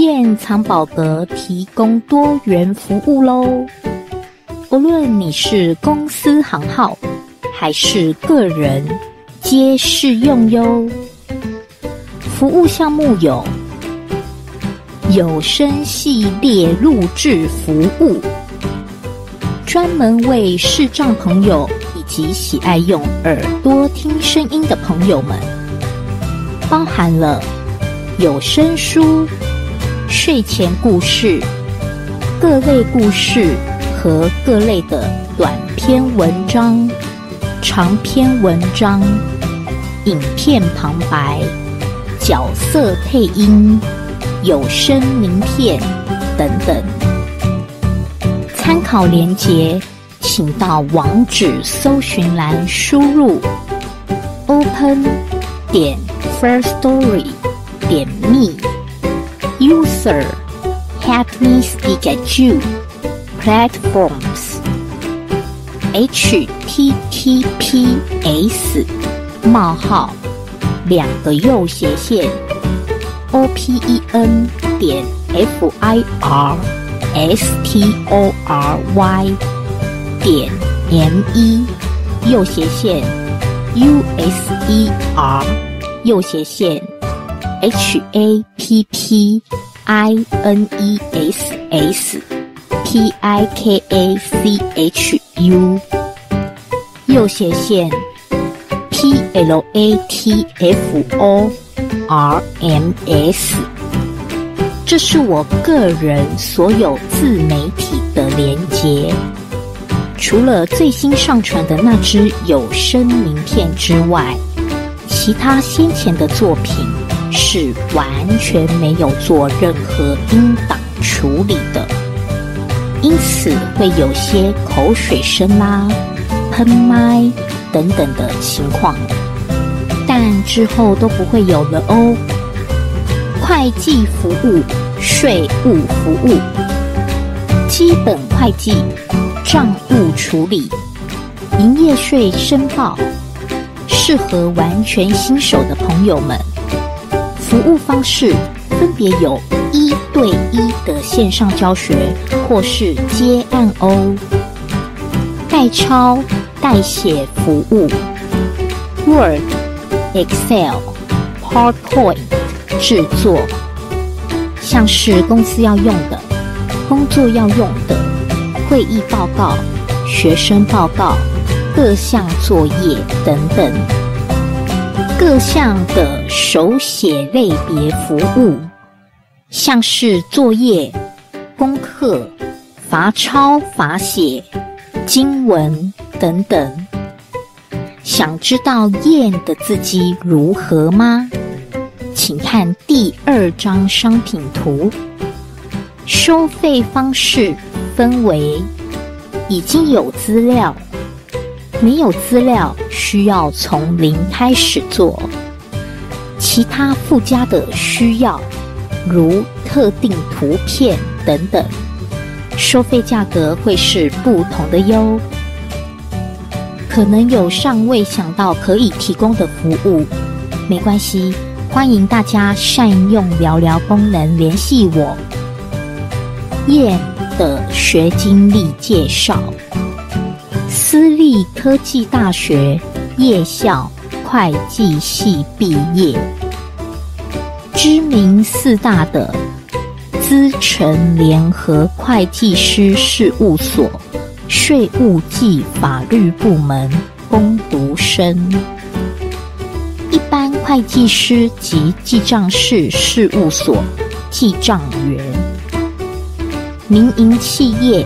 燕藏宝阁提供多元服务喽。不论你是公司行号还是个人，皆适用哟。服务项目有有声系列录制服务，专门为视障朋友以及喜爱用耳朵听声音的朋友们，包含了有声书、睡前故事、各类故事。和各类的短篇文章、长篇文章、影片旁白、角色配音、有声名片等等。参考连结，请到网址搜寻栏输入 open 点 first story 点 me user help me speak at you。Platforms https 冒号两个右斜线 open 点 firstory 点 me 右斜线 user 右斜线 happiness P I K A C H U 右斜线 P L A T F O R M S，这是我个人所有自媒体的连接。除了最新上传的那支有声名片之外，其他先前的作品是完全没有做任何音档处理的。因此会有些口水声啦、喷麦等等的情况，但之后都不会有了哦。会计服务、税务服务、基本会计、账务处理、营业税申报，适合完全新手的朋友们。服务方式分别有。一对一的线上教学，或是接案哦。代抄、代写服务，Word、Excel、PowerPoint 制作，像是公司要用的、工作要用的会议报告、学生报告、各项作业等等，各项的手写类别服务。像是作业、功课、罚抄、罚写、经文等等，想知道燕的字迹如何吗？请看第二张商品图。收费方式分为已经有资料、没有资料需要从零开始做，其他附加的需要。如特定图片等等，收费价格会是不同的哟。可能有尚未想到可以提供的服务，没关系，欢迎大家善用聊聊功能联系我。燕的学经历介绍：私立科技大学夜校会计系毕业。知名四大的资诚联合会计师事务所税务暨法律部门攻读生，一般会计师及记账室事务所记账员，民营企业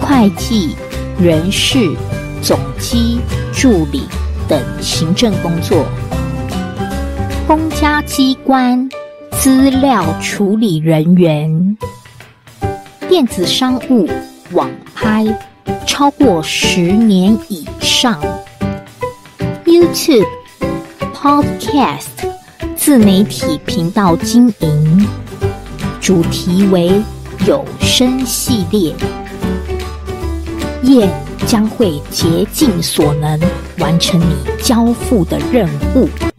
会计人事总机助理等行政工作。公家机关资料处理人员、电子商务网拍超过十年以上，YouTube、Podcast 自媒体频道经营，主题为有声系列，业将会竭尽所能完成你交付的任务。